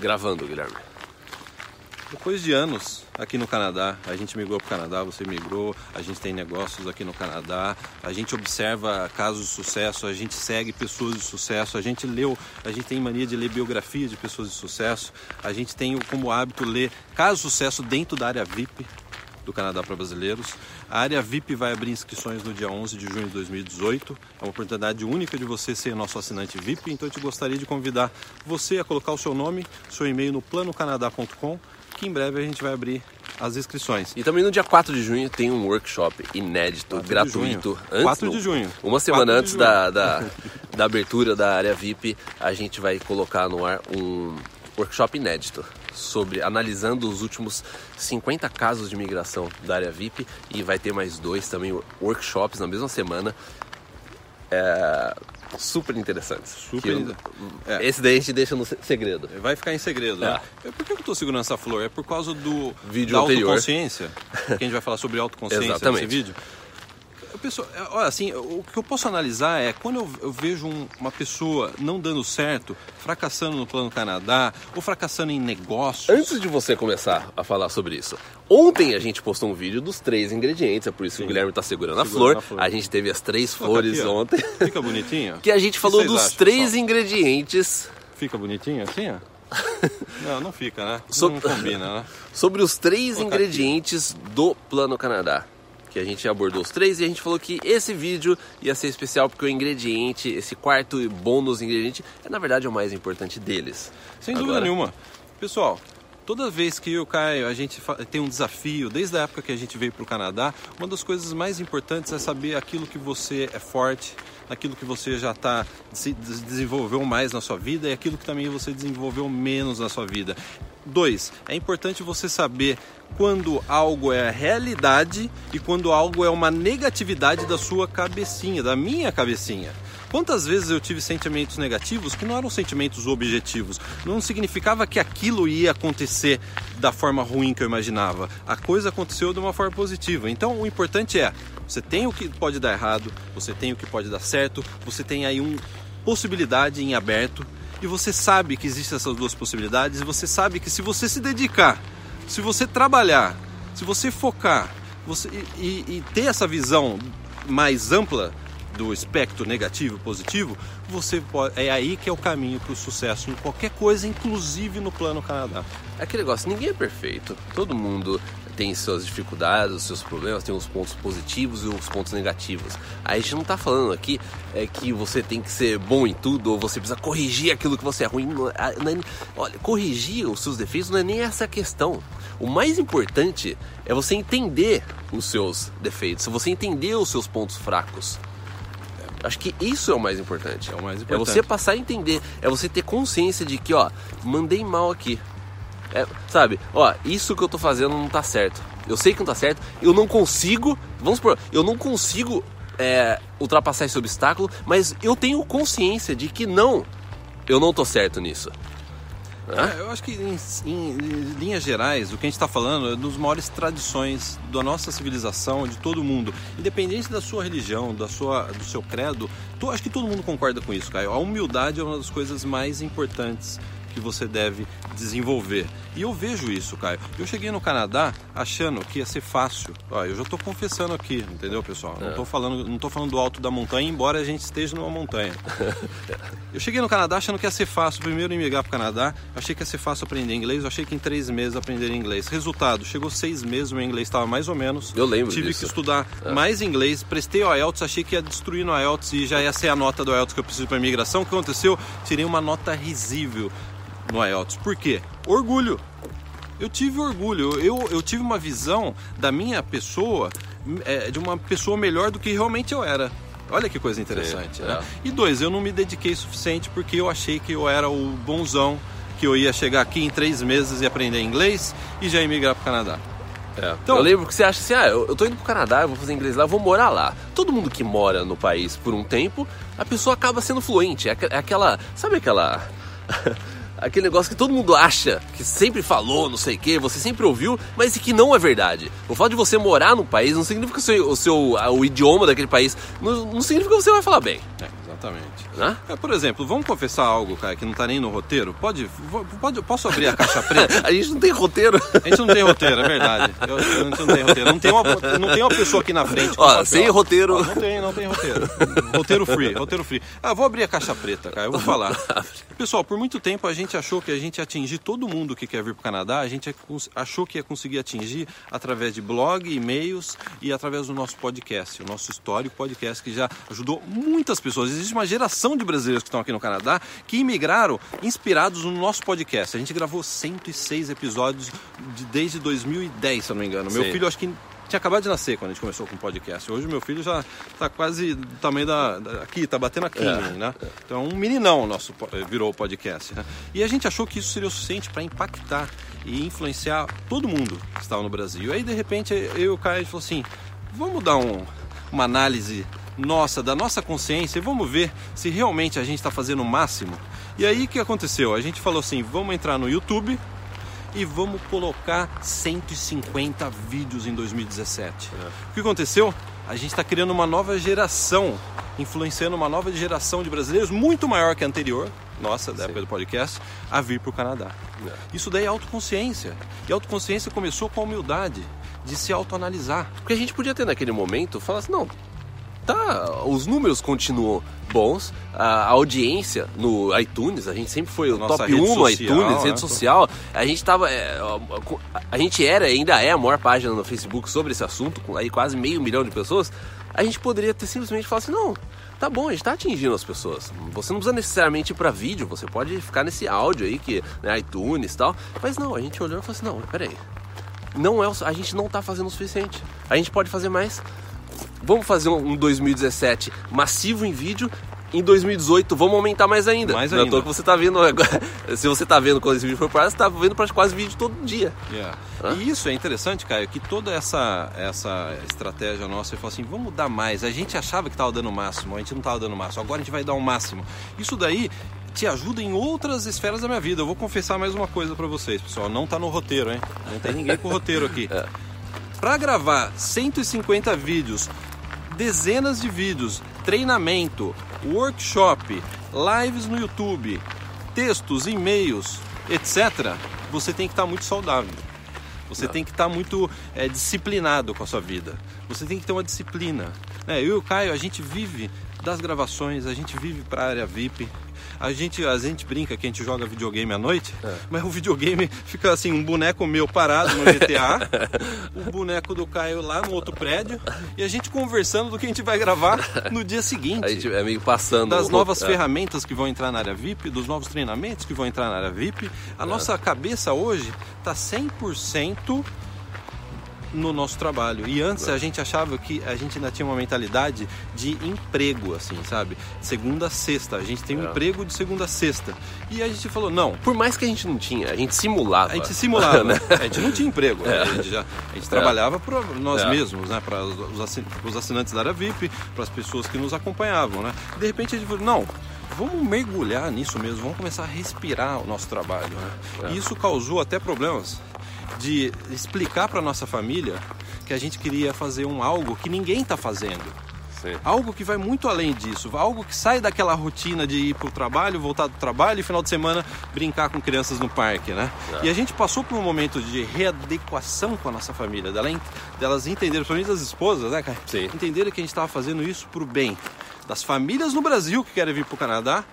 gravando, Guilherme? Depois de anos aqui no Canadá, a gente migrou para o Canadá, você migrou, a gente tem negócios aqui no Canadá, a gente observa casos de sucesso, a gente segue pessoas de sucesso, a gente leu, a gente tem mania de ler biografia de pessoas de sucesso, a gente tem como hábito ler casos de sucesso dentro da área VIP do Canadá para brasileiros. A área VIP vai abrir inscrições no dia 11 de junho de 2018. É uma oportunidade única de você ser nosso assinante VIP, então eu te gostaria de convidar você a colocar o seu nome, seu e-mail no planocanadá.com que em breve a gente vai abrir as inscrições. E também no dia 4 de junho tem um workshop inédito, gratuito. De antes, 4 de junho. Uma semana antes da, da, da abertura da área VIP, a gente vai colocar no ar um workshop inédito sobre analisando os últimos 50 casos de migração da área VIP e vai ter mais dois também workshops na mesma semana. É, super interessantes. Super eu, é. Esse daí a gente deixa no segredo. Vai ficar em segredo, é. né? Por que eu estou segurando essa flor? É por causa do vídeo da anterior. autoconsciência. que a gente vai falar sobre autoconsciência Exatamente. nesse vídeo. Pessoa, é, olha, assim, o que eu posso analisar é quando eu, eu vejo um, uma pessoa não dando certo, fracassando no plano Canadá ou fracassando em negócios. Antes de você começar a falar sobre isso, ontem a gente postou um vídeo dos três ingredientes, é por isso Sim. que o Guilherme está segurando, segurando a, flor. a flor. A gente teve as três flores aqui, ontem. Fica bonitinho. que a gente falou dos acham, três pessoal? ingredientes. Fica bonitinho assim, ó? não, não fica, né? So... Não combina, né? Sobre os três ingredientes do Plano Canadá que a gente abordou os três e a gente falou que esse vídeo ia ser especial porque o ingrediente, esse quarto bônus ingrediente, é na verdade o mais importante deles. Sem Agora... dúvida nenhuma. Pessoal, toda vez que eu caio, a gente tem um desafio, desde a época que a gente veio para o Canadá, uma das coisas mais importantes é saber aquilo que você é forte, aquilo que você já está se desenvolveu mais na sua vida e aquilo que também você desenvolveu menos na sua vida. Dois, é importante você saber quando algo é realidade e quando algo é uma negatividade da sua cabecinha, da minha cabecinha. Quantas vezes eu tive sentimentos negativos que não eram sentimentos objetivos? Não significava que aquilo ia acontecer da forma ruim que eu imaginava. A coisa aconteceu de uma forma positiva. Então o importante é: você tem o que pode dar errado, você tem o que pode dar certo, você tem aí uma possibilidade em aberto e você sabe que existem essas duas possibilidades e você sabe que se você se dedicar, se você trabalhar, se você focar você, e, e ter essa visão mais ampla do espectro negativo e positivo, você pode, é aí que é o caminho para o sucesso em qualquer coisa, inclusive no plano Canadá. É aquele negócio, ninguém é perfeito. Todo mundo tem suas dificuldades, os seus problemas, tem os pontos positivos e os pontos negativos. A gente não está falando aqui é que você tem que ser bom em tudo ou você precisa corrigir aquilo que você é ruim. Não é, não é, olha, corrigir os seus defeitos não é nem essa questão. O mais importante é você entender os seus defeitos, você entender os seus pontos fracos. Acho que isso é o mais importante. É o mais importante. É você passar a entender, é você ter consciência de que, ó, mandei mal aqui. É, sabe, ó, isso que eu tô fazendo não tá certo. Eu sei que não tá certo, eu não consigo, vamos supor, eu não consigo é, ultrapassar esse obstáculo, mas eu tenho consciência de que não, eu não tô certo nisso. É, eu acho que em, em, em, linhas gerais o que a gente está falando é dos maiores tradições da nossa civilização, de todo mundo, independente da sua religião, da sua, do seu credo. To, acho que todo mundo concorda com isso, Caio. A humildade é uma das coisas mais importantes que você deve desenvolver. E eu vejo isso, Caio. Eu cheguei no Canadá achando que ia ser fácil. Ó, eu já estou confessando aqui, entendeu, pessoal? Não estou falando, não tô falando do alto da montanha, embora a gente esteja numa montanha. eu cheguei no Canadá achando que ia ser fácil. Primeiro emigrar para o Canadá, achei que ia ser fácil aprender inglês. Eu achei que em três meses aprender inglês. Resultado, chegou seis meses, meu inglês estava mais ou menos. Eu lembro Tive disso. que estudar é. mais inglês. Prestei o IELTS, achei que ia destruir no IELTS e já ia ser a nota do IELTS que eu preciso para imigração. O que aconteceu? Tirei uma nota risível no IELTS. Por quê? Orgulho. Eu tive orgulho, eu, eu tive uma visão da minha pessoa, é, de uma pessoa melhor do que realmente eu era. Olha que coisa interessante, Sim, né? É. E dois, eu não me dediquei suficiente porque eu achei que eu era o bonzão, que eu ia chegar aqui em três meses e aprender inglês e já emigrar para o Canadá. É. Então, eu lembro que você acha assim, ah, eu, eu tô indo pro Canadá, eu vou fazer inglês lá, eu vou morar lá. Todo mundo que mora no país por um tempo, a pessoa acaba sendo fluente. É, é aquela, sabe aquela aquele negócio que todo mundo acha, que sempre falou, não sei o que, você sempre ouviu, mas que não é verdade. O fato de você morar no país não significa que o seu, o, seu, o idioma daquele país não, não significa que você vai falar bem. É, Exatamente. Né? É, por exemplo, vamos confessar algo, cara, que não tá nem no roteiro? Pode, pode posso abrir a caixa preta? A gente não tem roteiro. A gente não tem roteiro, é verdade. Eu, a gente não tem roteiro. Não tem uma, não tem uma pessoa aqui na frente. Ó, sem roteiro. Ó, não tem, não tem roteiro. Roteiro free, roteiro free. Ah, vou abrir a caixa preta, cara. Eu vou falar. Pessoal, por muito tempo a gente achou que a gente ia atingir todo mundo que quer vir para o Canadá. A gente cons- achou que ia conseguir atingir através de blog, e-mails e através do nosso podcast, o nosso histórico podcast que já ajudou muitas pessoas. Existe uma geração de brasileiros que estão aqui no Canadá que imigraram inspirados no nosso podcast. A gente gravou 106 episódios de- desde 2010, se eu não me engano. Meu Sim. filho, acho que tinha acabado de nascer quando a gente começou com o podcast. Hoje meu filho já está quase do tamanho da, da- aqui, tá batendo aqui, É. né? Então um meninão nosso virou o podcast. né? E a gente achou que isso seria o suficiente para impactar e influenciar todo mundo que estava no Brasil. Aí de repente eu e o Caio falou assim, vamos dar um- uma análise nossa, da nossa consciência e vamos ver se realmente a gente está fazendo o máximo. E aí o que aconteceu? A gente falou assim, vamos entrar no YouTube e vamos colocar 150 vídeos em 2017. O que aconteceu? A gente está criando uma nova geração, influenciando uma nova geração de brasileiros muito maior que a anterior, nossa, da época do podcast, a vir para o Canadá. Isso daí é autoconsciência. E a autoconsciência começou com a humildade de se autoanalisar. Porque a gente podia ter naquele momento falar assim, não, tá, os números continuam bons, a audiência no iTunes, a gente sempre foi o Nossa top rede 1 no iTunes, né? rede social, a gente tava, é, a gente era, ainda é a maior página no Facebook sobre esse assunto, com aí quase meio milhão de pessoas, a gente poderia ter simplesmente falado assim, não, tá bom, a gente tá atingindo as pessoas. Você não precisa necessariamente ir pra vídeo, você pode ficar nesse áudio aí, que né, iTunes e tal. Mas não, a gente olhou e falou assim, não, peraí. Não é a gente não tá fazendo o suficiente. A gente pode fazer mais. Vamos fazer um, um 2017 massivo em vídeo. Em 2018 vamos aumentar mais ainda. Mais Não é ainda. que você tá vendo agora. Se você tá vendo quando esse vídeo for para você tá vendo quase vídeo todo dia. Yeah. Hã? E isso é interessante, Caio, que toda essa, essa estratégia nossa, ele falou assim, vamos dar mais. A gente achava que estava dando o máximo, a gente não estava dando o máximo, agora a gente vai dar o máximo. Isso daí te ajuda em outras esferas da minha vida. Eu vou confessar mais uma coisa para vocês, pessoal. Não tá no roteiro, hein? Não tem ninguém com roteiro aqui. É. Para gravar 150 vídeos, dezenas de vídeos, treinamento, workshop, lives no YouTube, textos, e-mails, etc., você tem que estar muito saudável. Você tem que estar muito é, disciplinado com a sua vida. Você tem que ter uma disciplina. né? Eu e o Caio, a gente vive das gravações, a gente vive para a área VIP. A gente, a gente brinca que a gente joga videogame à noite, mas o videogame fica assim, um boneco meu parado no GTA, o boneco do Caio lá no outro prédio, e a gente conversando do que a gente vai gravar no dia seguinte A gente é meio passando. das novas é. ferramentas que vão entrar na área VIP, dos novos treinamentos que vão entrar na área VIP. A nossa cabeça hoje está 100% no nosso trabalho. E antes a gente achava que a gente ainda tinha uma mentalidade de emprego, assim, sabe? Segunda a sexta. A gente tem um É. emprego de segunda a sexta. E a gente falou, não, Por mais que a gente não tinha, a gente simulava. a gente simulava, né? A gente não tinha emprego. A gente, já, a gente trabalhava para nós É. mesmos, né? Para os assinantes da área VIP, para as pessoas que nos acompanhavam, né? De repente a gente falou, não, vamos mergulhar nisso mesmo, vamos começar a respirar o nosso trabalho. Né? É. E isso causou até problemas de explicar para nossa família que a gente queria fazer um algo que ninguém está fazendo. Sim. Algo que vai muito além disso, algo que sai daquela rotina de ir para o trabalho, voltar do trabalho e final de semana brincar com crianças no parque, né? É. E a gente passou por um momento de readequação com a nossa família, dela, delas entenderem, principalmente as esposas, né, cara? Sim. Entenderem que a gente estava fazendo isso para o bem das famílias no Brasil que querem vir para o Canadá,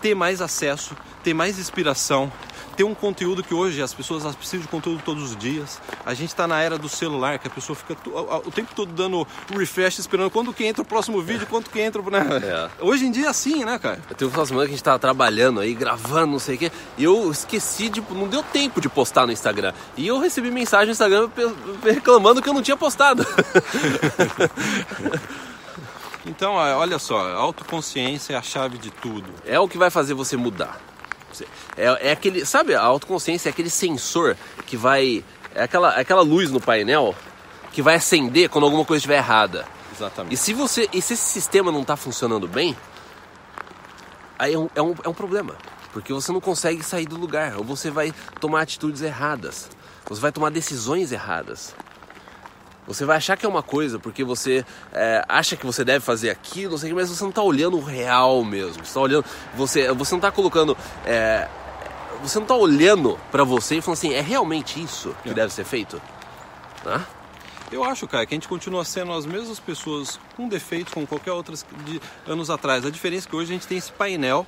ter mais acesso, ter mais inspiração, ter um conteúdo que hoje as pessoas elas precisam de conteúdo todos os dias. A gente está na era do celular, que a pessoa fica o tempo todo dando refresh, esperando quando que entra o próximo vídeo, quando que entra, né? É. Hoje em dia é assim, né, cara? Eu teve uma semana que a gente tava trabalhando aí, gravando, não sei o quê, e eu esqueci de. Não deu tempo de postar no Instagram. E eu recebi mensagem no Instagram reclamando que eu não tinha postado. Então, olha só, autoconsciência é a chave de tudo. É o que vai fazer você mudar. É, é aquele. Sabe, a autoconsciência é aquele sensor que vai. É aquela, é aquela luz no painel que vai acender quando alguma coisa estiver errada. E Exatamente. se você. E se esse sistema não está funcionando bem, aí é um, é, um, é um problema. Porque você não consegue sair do lugar. Ou você vai tomar atitudes erradas. Você vai tomar decisões erradas. Você vai achar que é uma coisa porque você é, acha que você deve fazer aquilo, não sei o que, mas você não está olhando o real mesmo. Você tá olhando, você, você não está colocando, é, você não está olhando para você e falando assim, é realmente isso que É. deve ser feito? Né? Eu acho, cara, que a gente continua sendo as mesmas pessoas com defeitos como qualquer outras de anos atrás. A diferença é que hoje a gente tem esse painel.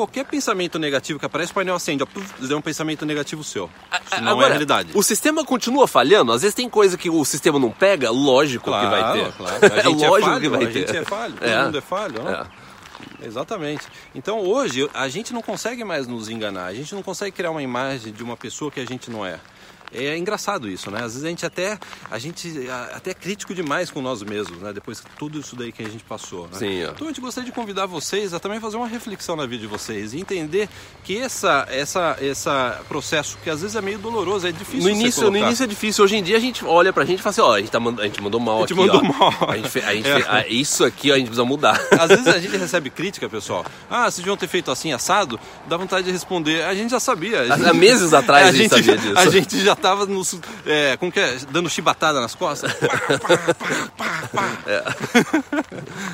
Qualquer pensamento negativo que aparece, o painel acende, ó, é um pensamento negativo seu. Isso não é a realidade. O sistema continua falhando? Às vezes tem coisa que o sistema não pega, lógico que vai ter. Claro, a gente é é lógico falho, que vai a ter. gente é falho, todo É. mundo é falho, né? É. Exatamente. Então hoje a gente não consegue mais nos enganar, a gente não consegue criar uma imagem de uma pessoa que a gente não é. É engraçado isso, né? Às vezes a gente até a gente a- até é crítico demais com nós mesmos, né? Depois de tudo isso daí que a gente passou. Né? Sim, ó. Então a gente gostaria de convidar vocês a também fazer uma reflexão na vida de vocês e entender que essa essa essa processo que às vezes é meio doloroso, é difícil No início, no início é difícil. Hoje em dia a gente olha pra gente e fala assim, ó, a gente, tá mand- a gente mandou mal A gente aqui, mandou ó. mal. A gente fe- a gente É. fe- ah, isso aqui ó, a gente precisa mudar. Às vezes a gente recebe crítica, pessoal. Ah, vocês deviam ter feito assim, assado. Dá vontade de responder. A gente já sabia. A Há meses atrás É, a gente sabia disso. A gente já tava nos, é, como que é? Dando chibatada nas costas. Pá, pá, pá, pá, pá.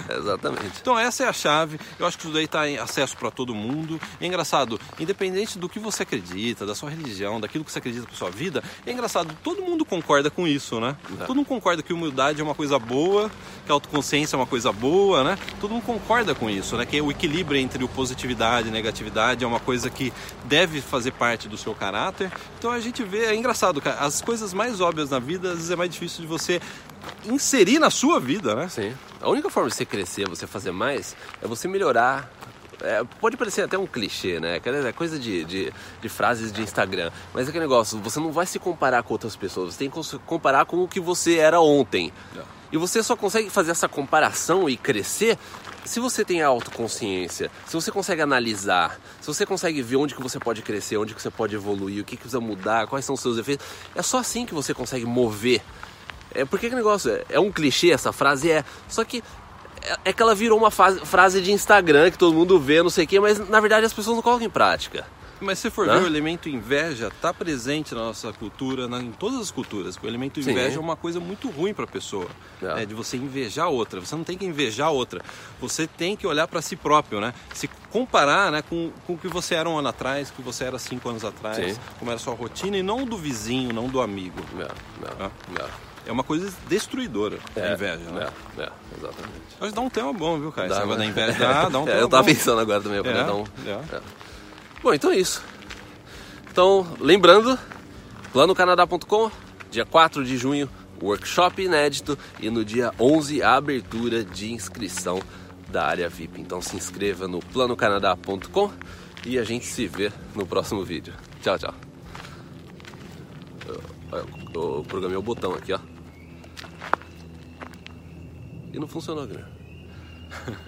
Exatamente. Então essa é a chave. Eu acho que isso daí está em acesso para todo mundo. É engraçado, independente do que você acredita, da sua religião, daquilo que você acredita para sua vida, é engraçado, todo mundo concorda com isso, né? Todo mundo concorda que humildade é uma coisa boa, que a autoconsciência é uma coisa boa, né? Todo mundo concorda com isso, né? Que o equilíbrio entre o positividade e negatividade é uma coisa que deve fazer parte do seu caráter. Então a gente vê, é engraçado, cara, as coisas mais óbvias na vida, às vezes é mais difícil de você inserir na sua vida, né? Sim. A única forma de você crescer, você fazer mais, é você melhorar. É, pode parecer até um clichê, né? É coisa de, de, de frases de Instagram. Mas é aquele negócio, você não vai se comparar com outras pessoas, você tem que se comparar com o que você era ontem. É. E você só consegue fazer essa comparação e crescer se você tem autoconsciência, se você consegue analisar, se você consegue ver onde que você pode crescer, onde que você pode evoluir, o que, que precisa mudar, quais são os seus efeitos. É só assim que você consegue mover é porque que negócio é, é um clichê essa frase é, só que é, é que ela virou uma fase- frase de Instagram que todo mundo vê, não sei o quê, mas na verdade as pessoas não colocam em prática. Mas se for Né? ver, o elemento inveja está presente na nossa cultura, na- em todas as culturas. O elemento Sim. inveja é uma coisa muito ruim para a pessoa, É. né? de você invejar outra. Você não tem que invejar outra. Você tem que olhar para si próprio, né? Se comparar né, com, com o que você era um ano atrás, o que você era cinco anos atrás, Sim. como era a sua rotina, e não do vizinho, não do amigo. É, Ah. é, É uma coisa destruidora, é, a inveja, né? É, é, exatamente. Mas dá um tema bom, viu, cara? Dá, Esse né? da inveja dá, dá um É, tema eu tava bom. pensando agora também, eu falei, É, um- é. é. Bom, então é isso. Então, lembrando, planocanadá.com, dia 4 de junho, workshop inédito e no dia 11 a abertura de inscrição da área VIP. Então se inscreva no planocanadá.com e a gente se vê no próximo vídeo. Tchau, tchau. Eu, eu, eu programei o botão aqui, ó. E não funcionou, cara.